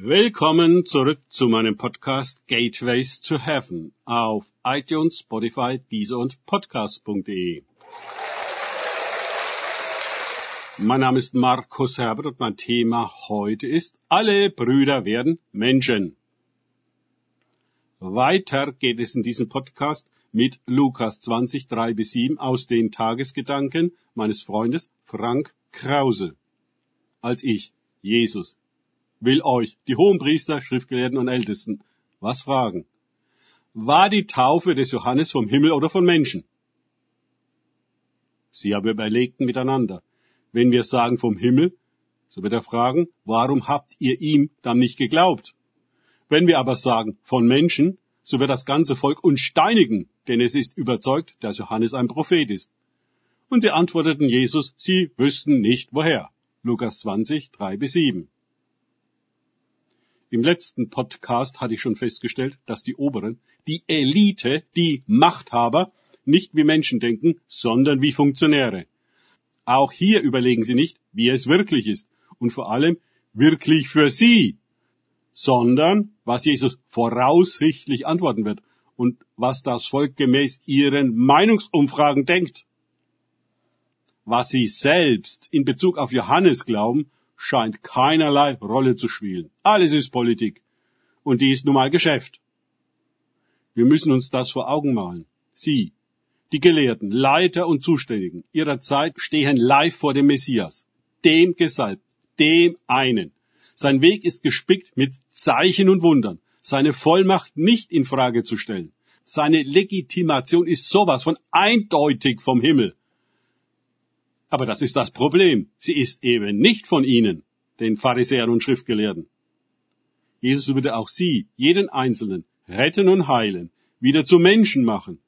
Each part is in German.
Willkommen zurück zu meinem Podcast Gateways to Heaven auf iTunes, Spotify, Deezer und Podcast.de. Mein Name ist Markus Herbert und mein Thema heute ist Alle Brüder werden Menschen. Weiter geht es in diesem Podcast mit Lukas 20, 3 bis 7 aus den Tagesgedanken meines Freundes Frank Krause. Als ich, Jesus, will euch, die Hohenpriester, Schriftgelehrten und Ältesten, was fragen. War die Taufe des Johannes vom Himmel oder von Menschen? Sie aber überlegten miteinander. Wenn wir sagen vom Himmel, so wird er fragen, warum habt ihr ihm dann nicht geglaubt? Wenn wir aber sagen von Menschen, so wird das ganze Volk uns steinigen, denn es ist überzeugt, dass Johannes ein Prophet ist. Und sie antworteten Jesus, sie wüssten nicht woher. Lukas 20, 3 bis 7. Im letzten Podcast hatte ich schon festgestellt, dass die Oberen, die Elite, die Machthaber nicht wie Menschen denken, sondern wie Funktionäre. Auch hier überlegen sie nicht, wie es wirklich ist und vor allem wirklich für sie, sondern was Jesus voraussichtlich antworten wird und was das Volk gemäß ihren Meinungsumfragen denkt. Was sie selbst in Bezug auf Johannes glauben, scheint keinerlei Rolle zu spielen. Alles ist Politik. Und die ist nun mal Geschäft. Wir müssen uns das vor Augen malen. Sie, die Gelehrten, Leiter und Zuständigen ihrer Zeit stehen live vor dem Messias, dem Gesalbt, dem einen. Sein Weg ist gespickt mit Zeichen und Wundern, seine Vollmacht nicht in Frage zu stellen. Seine Legitimation ist sowas von eindeutig vom Himmel. Aber das ist das Problem. Sie ist eben nicht von ihnen, den Pharisäern und Schriftgelehrten. Jesus würde auch sie, jeden Einzelnen, retten und heilen, wieder zu Menschen machen,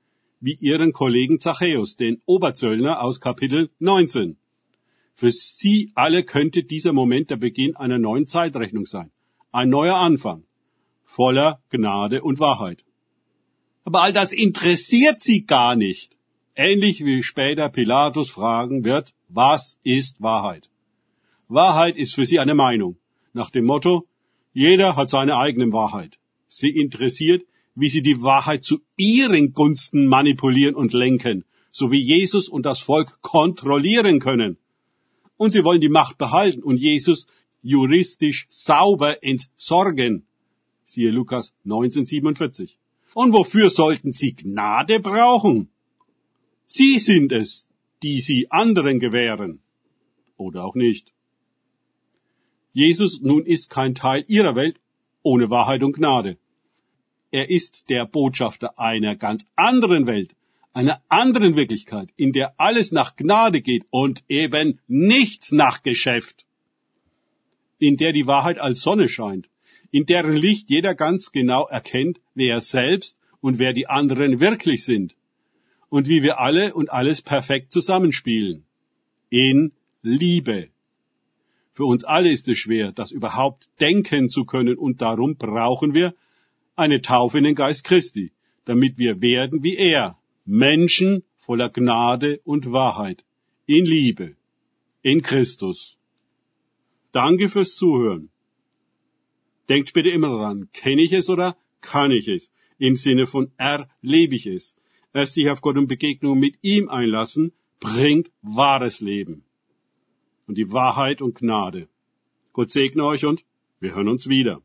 wie ihren Kollegen Zachäus, den Oberzöllner aus Kapitel 19. Für sie alle könnte dieser Moment der Beginn einer neuen Zeitrechnung sein. Ein neuer Anfang. Voller Gnade und Wahrheit. Aber all das interessiert sie gar nicht ähnlich wie später Pilatus fragen wird, was ist Wahrheit? Wahrheit ist für sie eine Meinung, nach dem Motto, jeder hat seine eigene Wahrheit. Sie interessiert, wie sie die Wahrheit zu ihren Gunsten manipulieren und lenken, so wie Jesus und das Volk kontrollieren können. Und sie wollen die Macht behalten und Jesus juristisch sauber entsorgen. Siehe Lukas 1947. Und wofür sollten sie Gnade brauchen? Sie sind es, die sie anderen gewähren. Oder auch nicht. Jesus nun ist kein Teil ihrer Welt ohne Wahrheit und Gnade. Er ist der Botschafter einer ganz anderen Welt, einer anderen Wirklichkeit, in der alles nach Gnade geht und eben nichts nach Geschäft. In der die Wahrheit als Sonne scheint, in deren Licht jeder ganz genau erkennt, wer er selbst und wer die anderen wirklich sind und wie wir alle und alles perfekt zusammenspielen. In Liebe. Für uns alle ist es schwer, das überhaupt denken zu können und darum brauchen wir eine Taufe in den Geist Christi, damit wir werden wie er, Menschen voller Gnade und Wahrheit, in Liebe, in Christus. Danke fürs Zuhören. Denkt bitte immer daran, kenne ich es oder kann ich es? Im Sinne von erlebe ich es. Erst sich auf Gott und Begegnung mit ihm einlassen, bringt wahres Leben. Und die Wahrheit und Gnade. Gott segne euch und wir hören uns wieder.